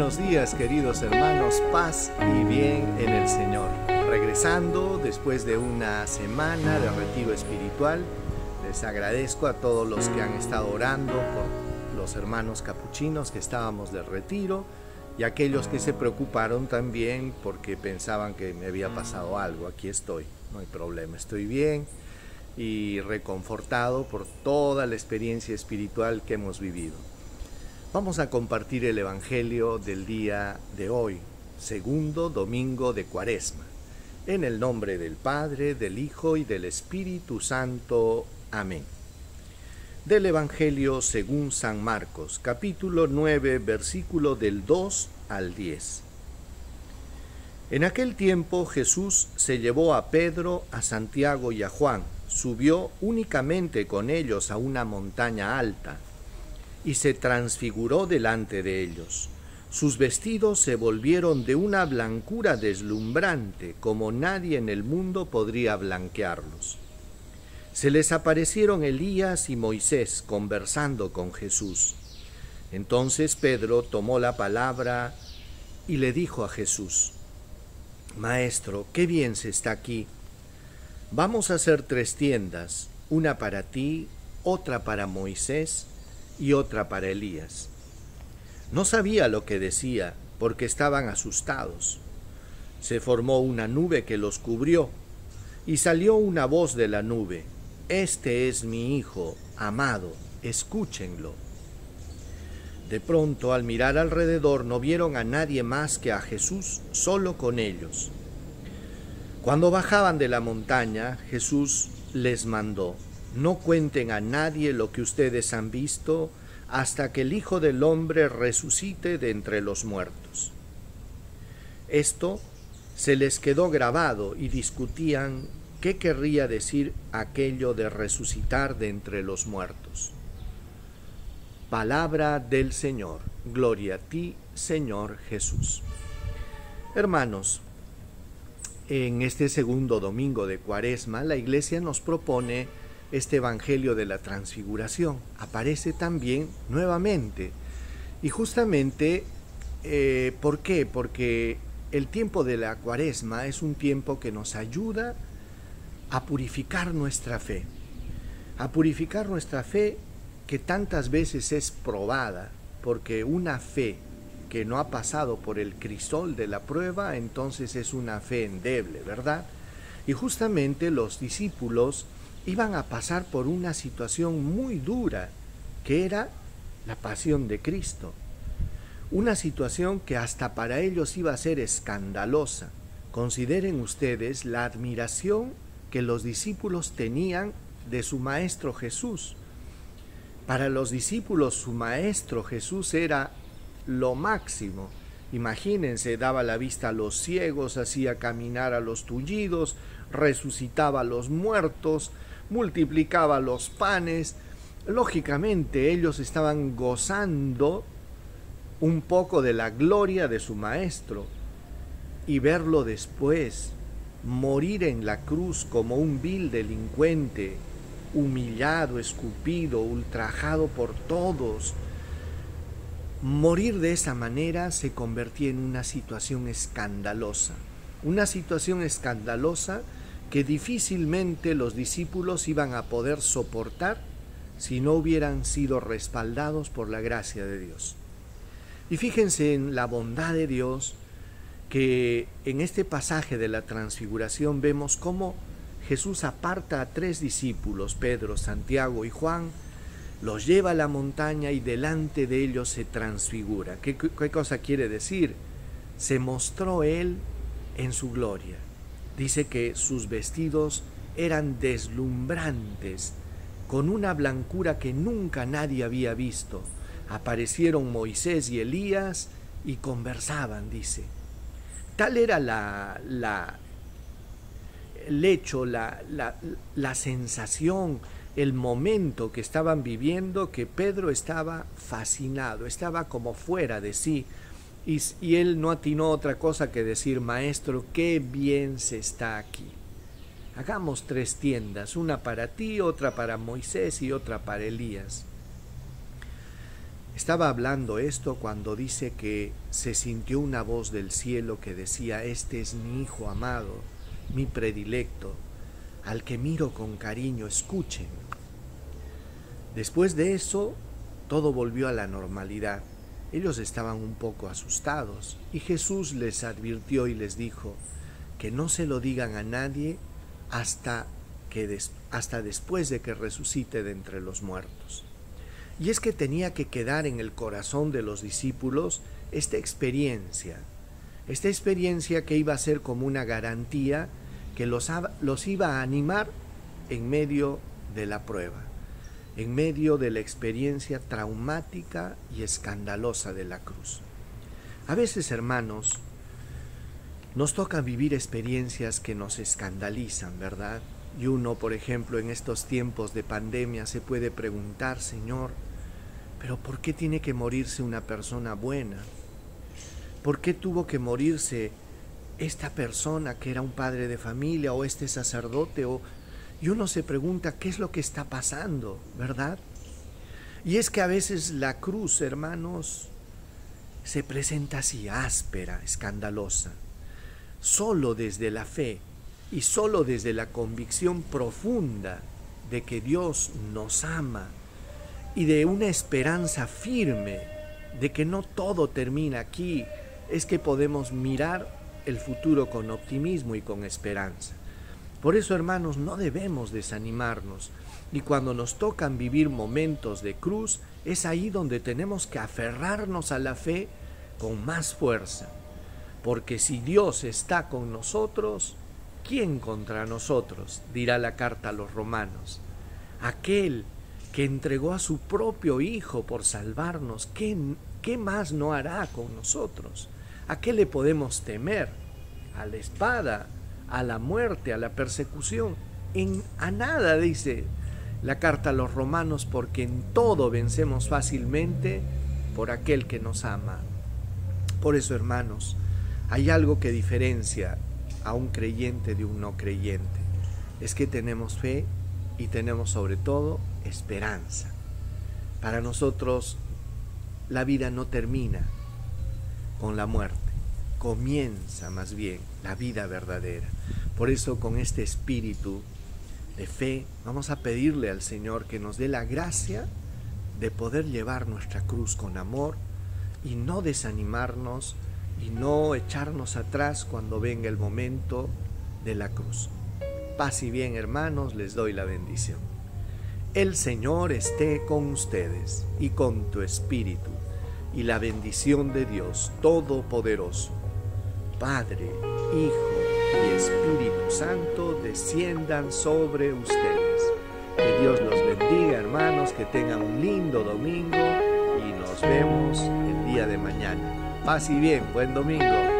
buenos días queridos hermanos, paz y bien en el Señor. Regresando después de una semana de retiro espiritual, les agradezco a todos los que han estado orando por los hermanos capuchinos que estábamos de retiro y aquellos que se preocuparon también porque pensaban que me había pasado algo. Aquí estoy, no hay problema, estoy bien y reconfortado por toda la experiencia espiritual que hemos vivido. Vamos a compartir el Evangelio del día de hoy, segundo domingo de Cuaresma. En el nombre del Padre, del Hijo y del Espíritu Santo. Amén. Del Evangelio según San Marcos, capítulo 9, versículo del 2 al 10. En aquel tiempo Jesús se llevó a Pedro, a Santiago y a Juan, subió únicamente con ellos a una montaña alta y se transfiguró delante de ellos. Sus vestidos se volvieron de una blancura deslumbrante como nadie en el mundo podría blanquearlos. Se les aparecieron Elías y Moisés conversando con Jesús. Entonces Pedro tomó la palabra y le dijo a Jesús, Maestro, qué bien se está aquí. Vamos a hacer tres tiendas, una para ti, otra para Moisés y otra para Elías. No sabía lo que decía porque estaban asustados. Se formó una nube que los cubrió y salió una voz de la nube. Este es mi Hijo, amado, escúchenlo. De pronto, al mirar alrededor, no vieron a nadie más que a Jesús solo con ellos. Cuando bajaban de la montaña, Jesús les mandó, no cuenten a nadie lo que ustedes han visto hasta que el Hijo del Hombre resucite de entre los muertos. Esto se les quedó grabado y discutían qué querría decir aquello de resucitar de entre los muertos. Palabra del Señor. Gloria a ti, Señor Jesús. Hermanos, en este segundo domingo de Cuaresma, la Iglesia nos propone este Evangelio de la Transfiguración. Aparece también nuevamente. Y justamente, eh, ¿por qué? Porque el tiempo de la cuaresma es un tiempo que nos ayuda a purificar nuestra fe. A purificar nuestra fe que tantas veces es probada, porque una fe que no ha pasado por el crisol de la prueba, entonces es una fe endeble, ¿verdad? Y justamente los discípulos iban a pasar por una situación muy dura, que era la pasión de Cristo. Una situación que hasta para ellos iba a ser escandalosa. Consideren ustedes la admiración que los discípulos tenían de su Maestro Jesús. Para los discípulos su Maestro Jesús era lo máximo. Imagínense, daba la vista a los ciegos, hacía caminar a los tullidos, resucitaba a los muertos, multiplicaba los panes. Lógicamente ellos estaban gozando un poco de la gloria de su maestro y verlo después morir en la cruz como un vil delincuente, humillado, escupido, ultrajado por todos. Morir de esa manera se convertía en una situación escandalosa, una situación escandalosa que difícilmente los discípulos iban a poder soportar si no hubieran sido respaldados por la gracia de Dios. Y fíjense en la bondad de Dios que en este pasaje de la transfiguración vemos cómo Jesús aparta a tres discípulos, Pedro, Santiago y Juan, los lleva a la montaña y delante de ellos se transfigura. ¿Qué, cosa quiere decir? Se mostró Él en su gloria dice que sus vestidos eran deslumbrantes, con una blancura que nunca nadie había visto. Aparecieron Moisés y Elías y conversaban, dice. Tal era la, la el hecho, la, la, la sensación, el momento que estaban viviendo, que Pedro estaba fascinado, estaba como fuera de sí, y, él no atinó otra cosa que decir, maestro, qué bien se está aquí. Hagamos tres tiendas, una para ti, otra para Moisés y otra para Elías. Estaba hablando esto cuando dice que se sintió una voz del cielo que decía, este es mi Hijo amado, mi predilecto, al que miro con cariño, escuchen. Después de eso, todo volvió a la normalidad. Ellos estaban un poco asustados y Jesús les advirtió y les dijo que no se lo digan a nadie hasta, que hasta después de que resucite de entre los muertos. Y es que tenía que quedar en el corazón de los discípulos esta experiencia, esta experiencia que iba a ser como una garantía que los, los iba a animar en medio de la prueba en medio de la experiencia traumática y escandalosa de la cruz. A veces, hermanos, nos toca vivir experiencias que nos escandalizan, ¿verdad? Y uno, por ejemplo, en estos tiempos de pandemia se puede preguntar, Señor, pero ¿por qué tiene que morirse una persona buena? ¿Por qué tuvo que morirse esta persona que era un padre de familia o este sacerdote o y uno se pregunta qué es lo que está pasando, ¿verdad? Y es que a veces la cruz, hermanos, se presenta así, áspera, escandalosa. Solo desde la fe y solo desde la convicción profunda de que Dios nos ama y de una esperanza firme de que no todo termina aquí, es que podemos mirar el futuro con optimismo y con esperanza. Por eso, hermanos, no debemos desanimarnos. Y cuando nos tocan vivir momentos de cruz, es ahí donde tenemos que aferrarnos a la fe con más fuerza. Porque si Dios está con nosotros, ¿quién contra nosotros? dirá la carta a los romanos. Aquel que entregó a su propio Hijo por salvarnos, ¿qué, qué más no hará con nosotros? ¿A qué le podemos temer? A la espada, a la muerte, a la persecución. En, a nada, dice la carta a los romanos, porque en todo vencemos fácilmente por aquel que nos ama. Por eso, hermanos, hay algo que diferencia a un creyente de un no creyente. Es que tenemos fe y tenemos sobre todo esperanza. Para nosotros la vida no termina con la muerte, comienza más bien la vida verdadera. Por eso con este espíritu de fe vamos a pedirle al Señor que nos dé la gracia de poder llevar nuestra cruz con amor y no desanimarnos y no echarnos atrás cuando venga el momento de la cruz. Paz y bien hermanos, les doy la bendición. El Señor esté con ustedes y con tu espíritu, y la bendición de Dios Todopoderoso, Padre, Hijo, y Espíritu Santo desciendan sobre ustedes. Que Dios los bendiga, hermanos, que tengan un lindo domingo y nos vemos el día de mañana. Paz y bien, buen domingo.